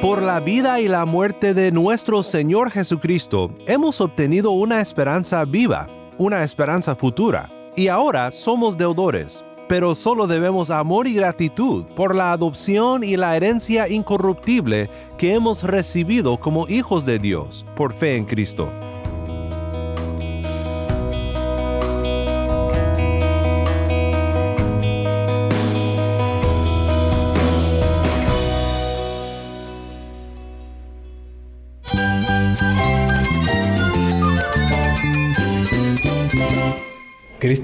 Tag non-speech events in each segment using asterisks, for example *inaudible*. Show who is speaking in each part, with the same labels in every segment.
Speaker 1: Por la vida y la muerte de nuestro Señor Jesucristo, hemos obtenido una esperanza viva, una esperanza futura, y ahora somos deudores, pero solo debemos amor y gratitud por la adopción y la herencia incorruptible que hemos recibido como hijos de Dios por fe en Cristo.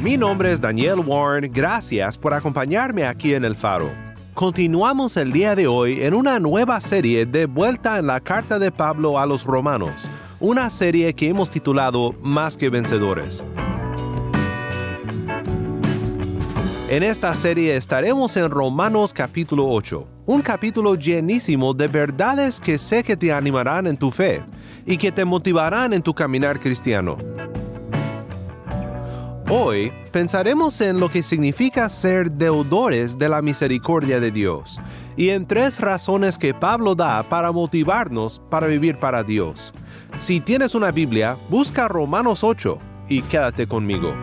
Speaker 1: Mi nombre es Daniel Warren, gracias por acompañarme aquí en El Faro. Continuamos el día de hoy en una nueva serie de vuelta en la carta de Pablo a los romanos, una serie que hemos titulado Más que Vencedores. En esta serie estaremos en Romanos capítulo 8, un capítulo llenísimo de verdades que sé que te animarán en tu fe y que te motivarán en tu caminar cristiano. Hoy pensaremos en lo que significa ser deudores de la misericordia de Dios y en tres razones que Pablo da para motivarnos para vivir para Dios. Si tienes una Biblia, busca Romanos 8 y quédate conmigo.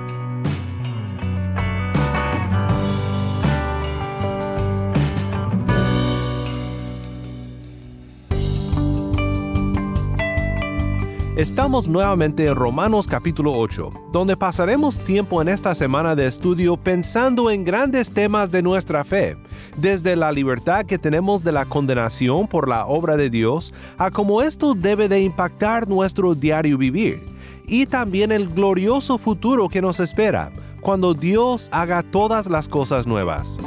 Speaker 1: Estamos nuevamente en Romanos capítulo 8, donde pasaremos tiempo en esta semana de estudio pensando en grandes temas de nuestra fe, desde la libertad que tenemos de la condenación por la obra de Dios a cómo esto debe de impactar nuestro diario vivir, y también el glorioso futuro que nos espera cuando Dios haga todas las cosas nuevas.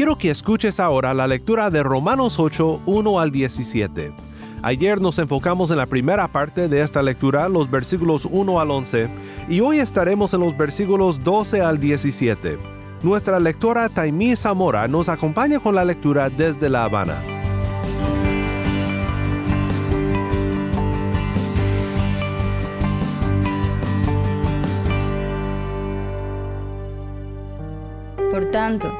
Speaker 1: Quiero que escuches ahora la lectura de Romanos 8, 1 al 17. Ayer nos enfocamos en la primera parte de esta lectura, los versículos 1 al 11, y hoy estaremos en los versículos 12 al 17. Nuestra lectora Taimí Zamora nos acompaña con la lectura desde La Habana.
Speaker 2: Por tanto,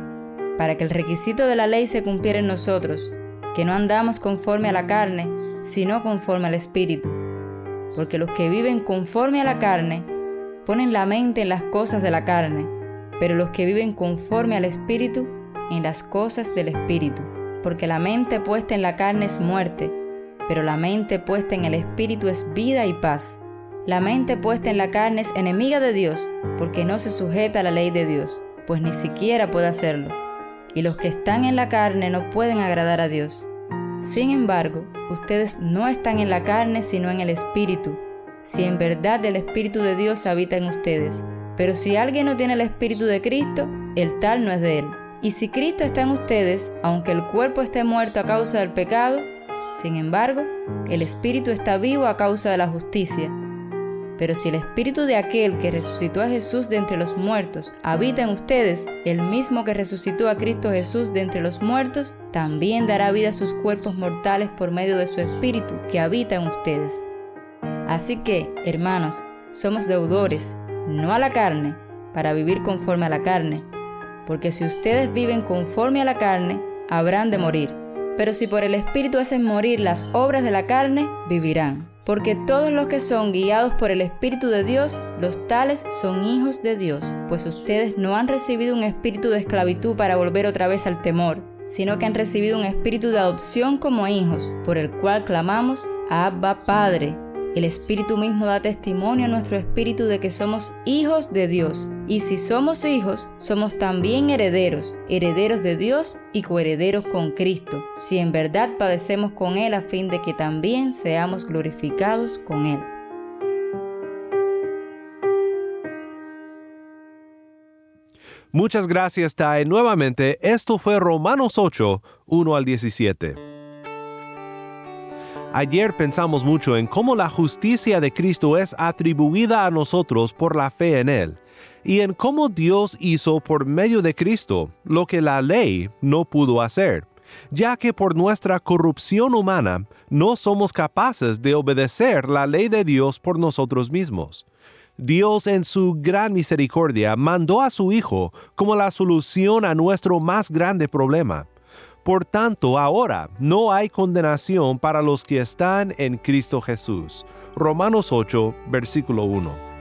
Speaker 2: para que el requisito de la ley se cumpliera en nosotros, que no andamos conforme a la carne, sino conforme al Espíritu. Porque los que viven conforme a la carne ponen la mente en las cosas de la carne, pero los que viven conforme al Espíritu en las cosas del Espíritu. Porque la mente puesta en la carne es muerte, pero la mente puesta en el Espíritu es vida y paz. La mente puesta en la carne es enemiga de Dios, porque no se sujeta a la ley de Dios, pues ni siquiera puede hacerlo y los que están en la carne no pueden agradar a Dios. Sin embargo, ustedes no están en la carne sino en el Espíritu, si en verdad el Espíritu de Dios habita en ustedes. Pero si alguien no tiene el Espíritu de Cristo, el tal no es de él. Y si Cristo está en ustedes, aunque el cuerpo esté muerto a causa del pecado, sin embargo, el Espíritu está vivo a causa de la justicia. Pero si el espíritu de aquel que resucitó a Jesús de entre los muertos habita en ustedes, el mismo que resucitó a Cristo Jesús de entre los muertos, también dará vida a sus cuerpos mortales por medio de su espíritu que habita en ustedes. Así que, hermanos, somos deudores, no a la carne, para vivir conforme a la carne, porque si ustedes viven conforme a la carne, habrán de morir. Pero si por el Espíritu hacen morir las obras de la carne, vivirán. Porque todos los que son guiados por el Espíritu de Dios, los tales son hijos de Dios, pues ustedes no han recibido un espíritu de esclavitud para volver otra vez al temor, sino que han recibido un espíritu de adopción como hijos, por el cual clamamos, Abba Padre. El Espíritu mismo da testimonio a nuestro espíritu de que somos hijos de Dios. Y si somos hijos, somos también herederos, herederos de Dios y coherederos con Cristo, si en verdad padecemos con Él a fin de que también seamos glorificados con Él.
Speaker 1: Muchas gracias, Tae. Nuevamente, esto fue Romanos 8, 1 al 17. Ayer pensamos mucho en cómo la justicia de Cristo es atribuida a nosotros por la fe en Él, y en cómo Dios hizo por medio de Cristo lo que la ley no pudo hacer, ya que por nuestra corrupción humana no somos capaces de obedecer la ley de Dios por nosotros mismos. Dios en su gran misericordia mandó a su Hijo como la solución a nuestro más grande problema por tanto, ahora no hay condenación para los que están en Cristo Jesús. Romanos 8, versículo 1.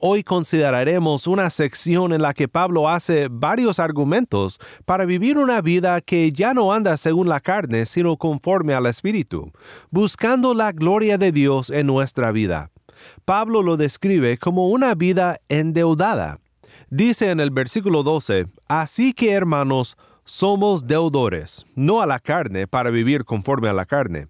Speaker 1: Hoy consideraremos una sección en la que Pablo hace varios argumentos para vivir una vida que ya no anda según la carne, sino conforme al Espíritu, buscando la gloria de Dios en nuestra vida. Pablo lo describe como una vida endeudada Dice en el versículo 12, Así que hermanos, somos deudores, no a la carne, para vivir conforme a la carne.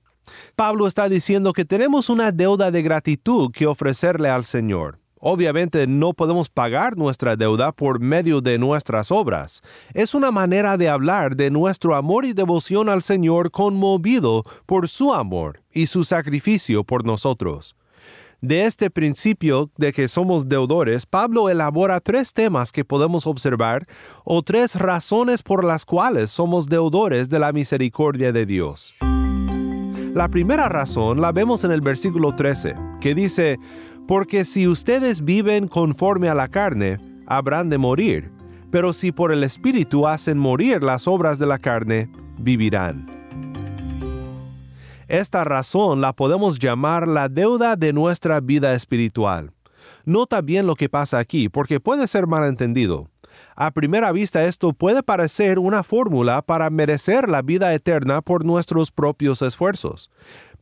Speaker 1: Pablo está diciendo que tenemos una deuda de gratitud que ofrecerle al Señor. Obviamente no podemos pagar nuestra deuda por medio de nuestras obras. Es una manera de hablar de nuestro amor y devoción al Señor conmovido por su amor y su sacrificio por nosotros. De este principio de que somos deudores, Pablo elabora tres temas que podemos observar o tres razones por las cuales somos deudores de la misericordia de Dios. La primera razón la vemos en el versículo 13, que dice, porque si ustedes viven conforme a la carne, habrán de morir, pero si por el Espíritu hacen morir las obras de la carne, vivirán. Esta razón la podemos llamar la deuda de nuestra vida espiritual. Nota bien lo que pasa aquí, porque puede ser malentendido. A primera vista esto puede parecer una fórmula para merecer la vida eterna por nuestros propios esfuerzos.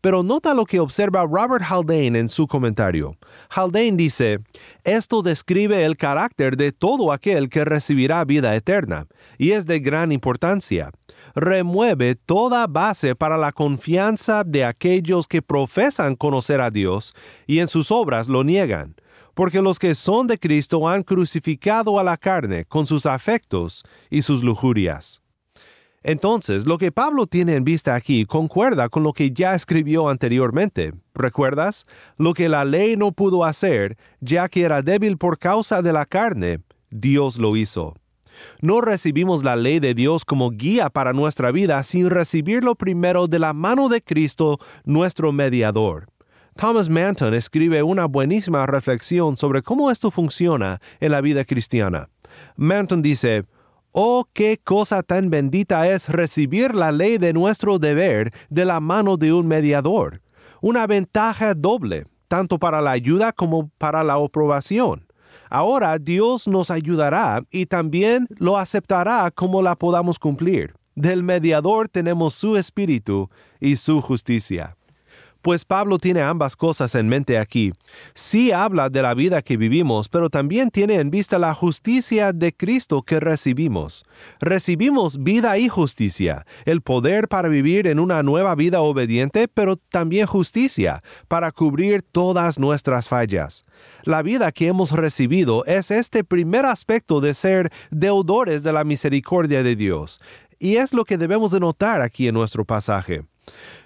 Speaker 1: Pero nota lo que observa Robert Haldane en su comentario. Haldane dice, esto describe el carácter de todo aquel que recibirá vida eterna, y es de gran importancia remueve toda base para la confianza de aquellos que profesan conocer a Dios y en sus obras lo niegan, porque los que son de Cristo han crucificado a la carne con sus afectos y sus lujurias. Entonces, lo que Pablo tiene en vista aquí concuerda con lo que ya escribió anteriormente. ¿Recuerdas? Lo que la ley no pudo hacer, ya que era débil por causa de la carne, Dios lo hizo. No recibimos la ley de Dios como guía para nuestra vida sin recibirlo primero de la mano de Cristo, nuestro mediador. Thomas Manton escribe una buenísima reflexión sobre cómo esto funciona en la vida cristiana. Manton dice, Oh, qué cosa tan bendita es recibir la ley de nuestro deber de la mano de un mediador. Una ventaja doble, tanto para la ayuda como para la aprobación. Ahora Dios nos ayudará y también lo aceptará como la podamos cumplir. Del mediador tenemos su espíritu y su justicia. Pues Pablo tiene ambas cosas en mente aquí. Sí habla de la vida que vivimos, pero también tiene en vista la justicia de Cristo que recibimos. Recibimos vida y justicia, el poder para vivir en una nueva vida obediente, pero también justicia, para cubrir todas nuestras fallas. La vida que hemos recibido es este primer aspecto de ser deudores de la misericordia de Dios, y es lo que debemos de notar aquí en nuestro pasaje.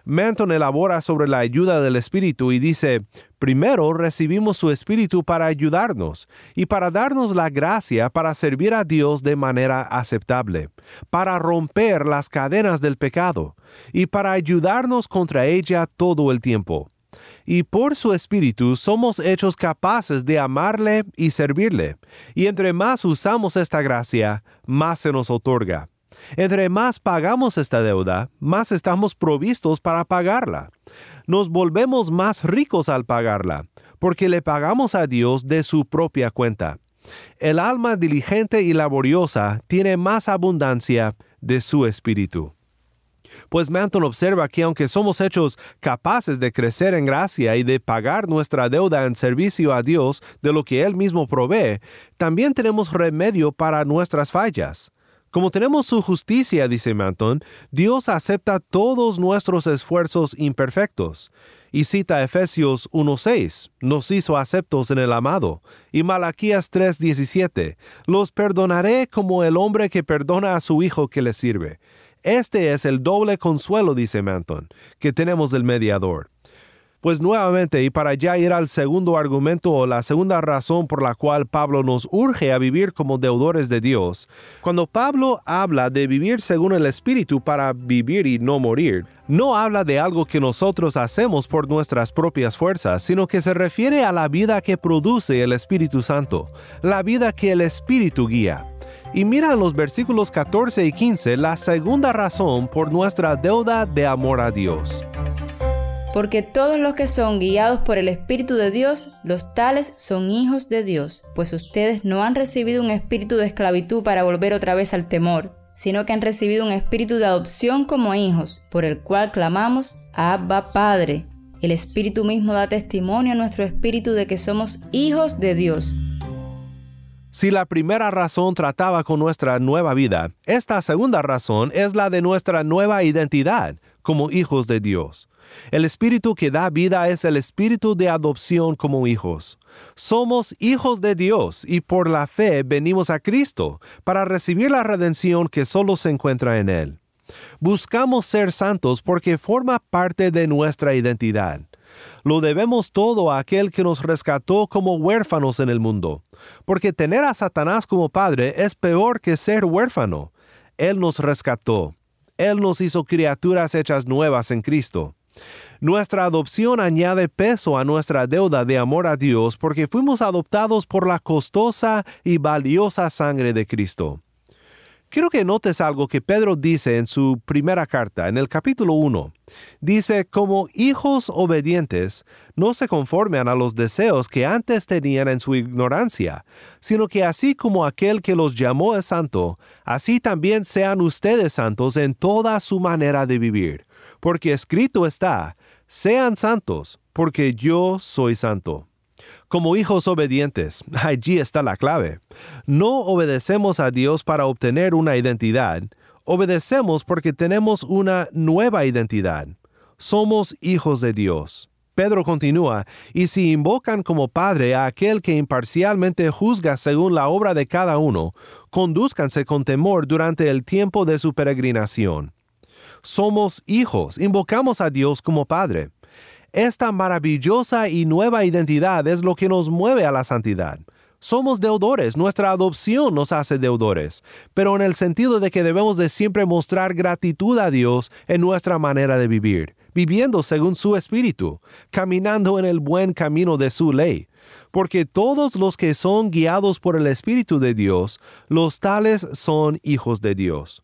Speaker 1: Manton elabora sobre la ayuda del Espíritu y dice, primero recibimos su Espíritu para ayudarnos y para darnos la gracia para servir a Dios de manera aceptable, para romper las cadenas del pecado y para ayudarnos contra ella todo el tiempo. Y por su Espíritu somos hechos capaces de amarle y servirle, y entre más usamos esta gracia, más se nos otorga. Entre más pagamos esta deuda, más estamos provistos para pagarla. Nos volvemos más ricos al pagarla, porque le pagamos a Dios de su propia cuenta. El alma diligente y laboriosa tiene más abundancia de su espíritu. Pues Manton observa que aunque somos hechos capaces de crecer en gracia y de pagar nuestra deuda en servicio a Dios de lo que Él mismo provee, también tenemos remedio para nuestras fallas. Como tenemos su justicia, dice Manton, Dios acepta todos nuestros esfuerzos imperfectos. Y cita Efesios 1.6, nos hizo aceptos en el amado, y Malaquías 3.17, los perdonaré como el hombre que perdona a su hijo que le sirve. Este es el doble consuelo, dice Manton, que tenemos del mediador. Pues nuevamente, y para ya ir al segundo argumento o la segunda razón por la cual Pablo nos urge a vivir como deudores de Dios, cuando Pablo habla de vivir según el Espíritu para vivir y no morir, no habla de algo que nosotros hacemos por nuestras propias fuerzas, sino que se refiere a la vida que produce el Espíritu Santo, la vida que el Espíritu guía. Y mira en los versículos 14 y 15 la segunda razón por nuestra deuda de amor a Dios.
Speaker 2: Porque todos los que son guiados por el Espíritu de Dios, los tales son hijos de Dios, pues ustedes no han recibido un espíritu de esclavitud para volver otra vez al temor, sino que han recibido un espíritu de adopción como hijos, por el cual clamamos, Abba Padre. El Espíritu mismo da testimonio a nuestro espíritu de que somos hijos de Dios.
Speaker 1: Si la primera razón trataba con nuestra nueva vida, esta segunda razón es la de nuestra nueva identidad como hijos de Dios. El espíritu que da vida es el espíritu de adopción como hijos. Somos hijos de Dios y por la fe venimos a Cristo para recibir la redención que solo se encuentra en Él. Buscamos ser santos porque forma parte de nuestra identidad. Lo debemos todo a aquel que nos rescató como huérfanos en el mundo, porque tener a Satanás como padre es peor que ser huérfano. Él nos rescató. Él nos hizo criaturas hechas nuevas en Cristo. Nuestra adopción añade peso a nuestra deuda de amor a Dios porque fuimos adoptados por la costosa y valiosa sangre de Cristo. Quiero que notes algo que Pedro dice en su primera carta, en el capítulo 1. Dice, como hijos obedientes, no se conformen a los deseos que antes tenían en su ignorancia, sino que así como aquel que los llamó es santo, así también sean ustedes santos en toda su manera de vivir porque escrito está, sean santos, porque yo soy santo. Como hijos obedientes, *laughs* allí está la clave. No obedecemos a Dios para obtener una identidad, obedecemos porque tenemos una nueva identidad. Somos hijos de Dios. Pedro continúa, y si invocan como Padre a aquel que imparcialmente juzga según la obra de cada uno, conduzcanse con temor durante el tiempo de su peregrinación somos hijos, invocamos a Dios como Padre. Esta maravillosa y nueva identidad es lo que nos mueve a la santidad. Somos deudores, nuestra adopción nos hace deudores, pero en el sentido de que debemos de siempre mostrar gratitud a Dios en nuestra manera de vivir, viviendo según su espíritu, caminando en el buen camino de su ley. Porque todos los que son guiados por el Espíritu de Dios, los tales son hijos de Dios.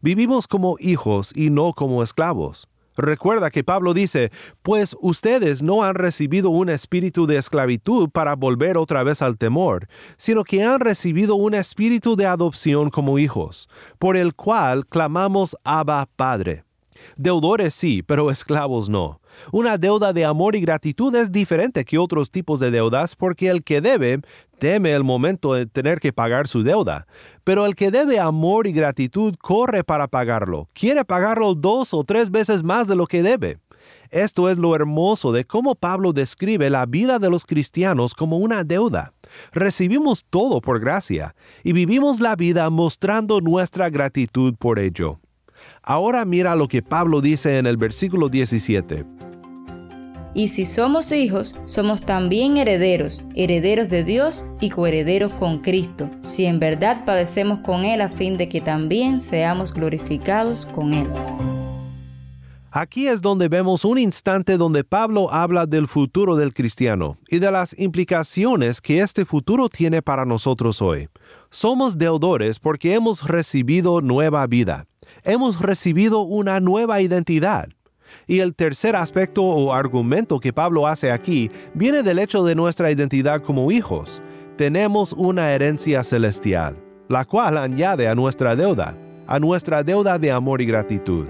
Speaker 1: Vivimos como hijos y no como esclavos. Recuerda que Pablo dice, pues ustedes no han recibido un espíritu de esclavitud para volver otra vez al temor, sino que han recibido un espíritu de adopción como hijos, por el cual clamamos Abba Padre. Deudores sí, pero esclavos no. Una deuda de amor y gratitud es diferente que otros tipos de deudas porque el que debe teme el momento de tener que pagar su deuda, pero el que debe amor y gratitud corre para pagarlo, quiere pagarlo dos o tres veces más de lo que debe. Esto es lo hermoso de cómo Pablo describe la vida de los cristianos como una deuda. Recibimos todo por gracia y vivimos la vida mostrando nuestra gratitud por ello. Ahora mira lo que Pablo dice en el versículo 17.
Speaker 2: Y si somos hijos, somos también herederos, herederos de Dios y coherederos con Cristo, si en verdad padecemos con Él a fin de que también seamos glorificados con Él.
Speaker 1: Aquí es donde vemos un instante donde Pablo habla del futuro del cristiano y de las implicaciones que este futuro tiene para nosotros hoy. Somos deudores porque hemos recibido nueva vida. Hemos recibido una nueva identidad. Y el tercer aspecto o argumento que Pablo hace aquí viene del hecho de nuestra identidad como hijos. Tenemos una herencia celestial, la cual añade a nuestra deuda, a nuestra deuda de amor y gratitud.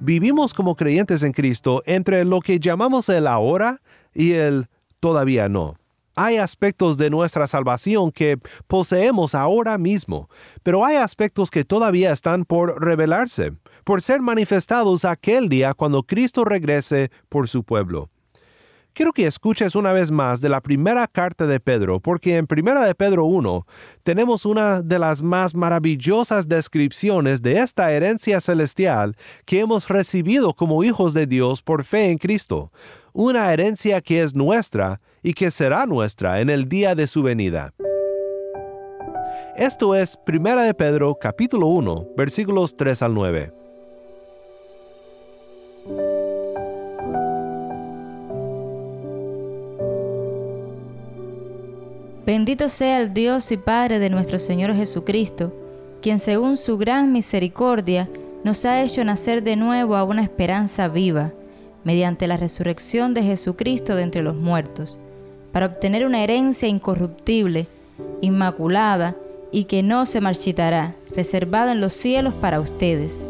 Speaker 1: Vivimos como creyentes en Cristo entre lo que llamamos el ahora y el todavía no. Hay aspectos de nuestra salvación que poseemos ahora mismo, pero hay aspectos que todavía están por revelarse, por ser manifestados aquel día cuando Cristo regrese por su pueblo. Quiero que escuches una vez más de la primera carta de Pedro, porque en primera de Pedro 1 tenemos una de las más maravillosas descripciones de esta herencia celestial que hemos recibido como hijos de Dios por fe en Cristo, una herencia que es nuestra y que será nuestra en el día de su venida. Esto es Primera de Pedro capítulo 1, versículos 3 al 9.
Speaker 2: Bendito sea el Dios y Padre de nuestro Señor Jesucristo, quien según su gran misericordia nos ha hecho nacer de nuevo a una esperanza viva, mediante la resurrección de Jesucristo de entre los muertos, para obtener una herencia incorruptible, inmaculada y que no se marchitará, reservada en los cielos para ustedes.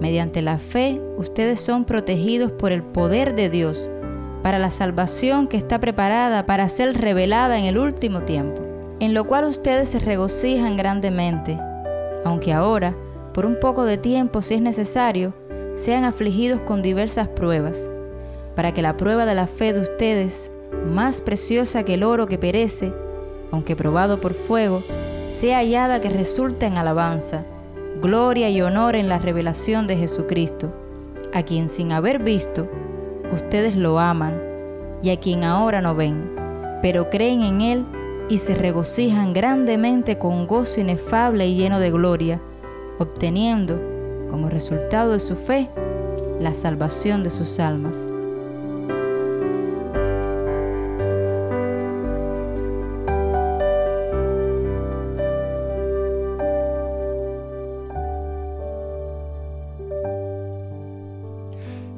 Speaker 2: Mediante la fe, ustedes son protegidos por el poder de Dios para la salvación que está preparada para ser revelada en el último tiempo, en lo cual ustedes se regocijan grandemente, aunque ahora, por un poco de tiempo si es necesario, sean afligidos con diversas pruebas, para que la prueba de la fe de ustedes, más preciosa que el oro que perece, aunque probado por fuego, sea hallada que resulte en alabanza, gloria y honor en la revelación de Jesucristo, a quien sin haber visto, ustedes lo aman, y a quien ahora no ven, pero creen en Él y se regocijan grandemente con gozo inefable y lleno de gloria, obteniendo, como resultado de su fe, la salvación de sus almas.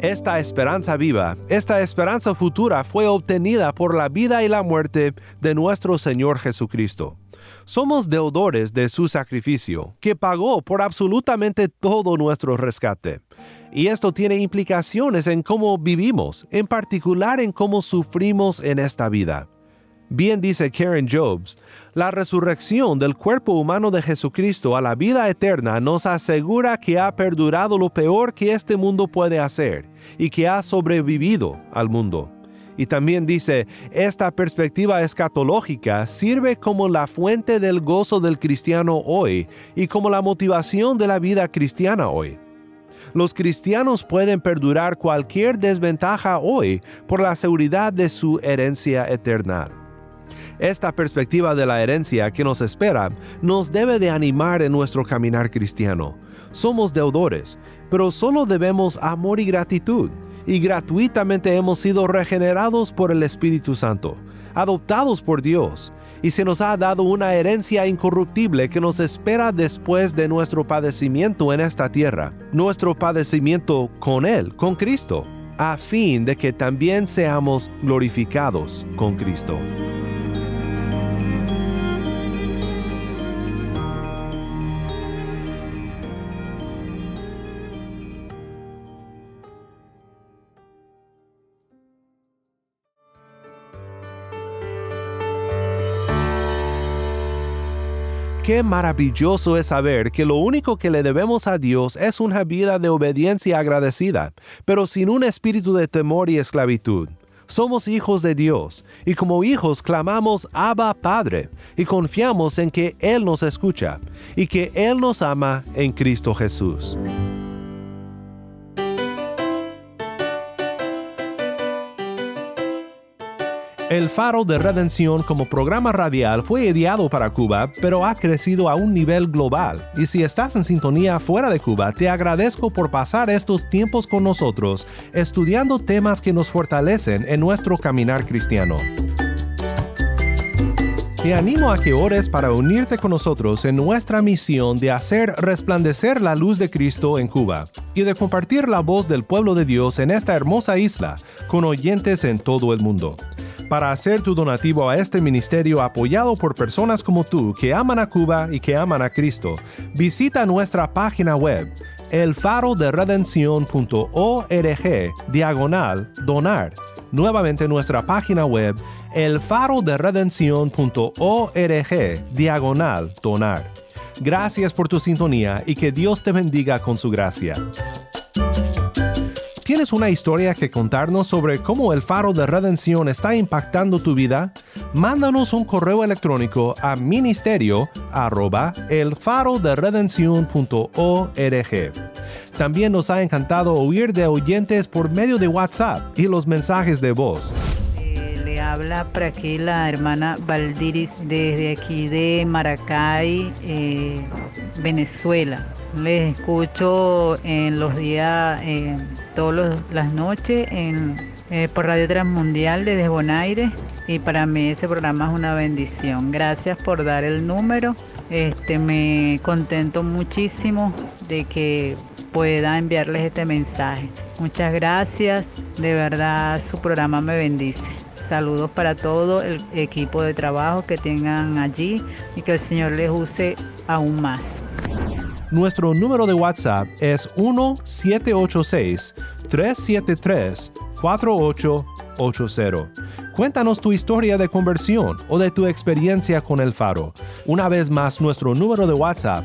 Speaker 1: Esta esperanza viva, esta esperanza futura fue obtenida por la vida y la muerte de nuestro Señor Jesucristo. Somos deudores de su sacrificio, que pagó por absolutamente todo nuestro rescate. Y esto tiene implicaciones en cómo vivimos, en particular en cómo sufrimos en esta vida. Bien dice Karen Jobs, la resurrección del cuerpo humano de Jesucristo a la vida eterna nos asegura que ha perdurado lo peor que este mundo puede hacer y que ha sobrevivido al mundo. Y también dice, esta perspectiva escatológica sirve como la fuente del gozo del cristiano hoy y como la motivación de la vida cristiana hoy. Los cristianos pueden perdurar cualquier desventaja hoy por la seguridad de su herencia eterna. Esta perspectiva de la herencia que nos espera nos debe de animar en nuestro caminar cristiano. Somos deudores, pero solo debemos amor y gratitud, y gratuitamente hemos sido regenerados por el Espíritu Santo, adoptados por Dios, y se nos ha dado una herencia incorruptible que nos espera después de nuestro padecimiento en esta tierra, nuestro padecimiento con Él, con Cristo, a fin de que también seamos glorificados con Cristo. Qué maravilloso es saber que lo único que le debemos a Dios es una vida de obediencia agradecida, pero sin un espíritu de temor y esclavitud. Somos hijos de Dios y como hijos clamamos Abba Padre y confiamos en que Él nos escucha y que Él nos ama en Cristo Jesús. El Faro de Redención como programa radial fue ideado para Cuba, pero ha crecido a un nivel global. Y si estás en sintonía fuera de Cuba, te agradezco por pasar estos tiempos con nosotros, estudiando temas que nos fortalecen en nuestro caminar cristiano. Te animo a que ores para unirte con nosotros en nuestra misión de hacer resplandecer la luz de Cristo en Cuba y de compartir la voz del pueblo de Dios en esta hermosa isla con oyentes en todo el mundo. Para hacer tu donativo a este ministerio apoyado por personas como tú que aman a Cuba y que aman a Cristo, visita nuestra página web elfaroderedención.org diagonal donar. Nuevamente nuestra página web elfaroderedención.org diagonal donar. Gracias por tu sintonía y que Dios te bendiga con su gracia. ¿Tienes una historia que contarnos sobre cómo el faro de redención está impactando tu vida? Mándanos un correo electrónico a ministerio arroba el faro de También nos ha encantado oír de oyentes por medio de WhatsApp y los mensajes de voz.
Speaker 3: Habla por aquí la hermana Valdiris desde aquí de Maracay, eh, Venezuela. Les escucho en los días, eh, todas las noches en, eh, por Radio Transmundial desde Bonaire y para mí ese programa es una bendición. Gracias por dar el número. Este me contento muchísimo de que pueda enviarles este mensaje. Muchas gracias. De verdad su programa me bendice. Saludos para todo el equipo de trabajo que tengan allí y que el Señor les use aún más.
Speaker 1: Nuestro número de WhatsApp es 1-786-373-4880. Cuéntanos tu historia de conversión o de tu experiencia con el faro. Una vez más, nuestro número de WhatsApp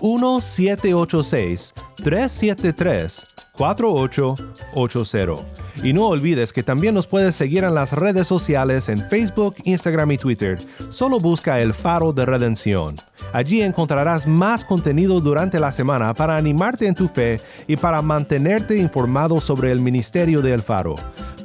Speaker 1: 1-786-373-4880. Y no olvides que también nos puedes seguir en las redes sociales en Facebook, Instagram y Twitter. Solo busca el faro de redención. Allí encontrarás más contenido durante la semana para animarte en tu fe y para mantenerte informado sobre el ministerio de El Faro.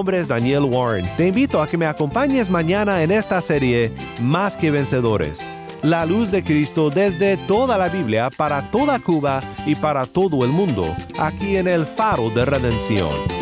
Speaker 1: nombre es Daniel Warren. Te invito a que me acompañes mañana en esta serie Más que Vencedores. La luz de Cristo desde toda la Biblia para toda Cuba y para todo el mundo, aquí en el Faro de Redención.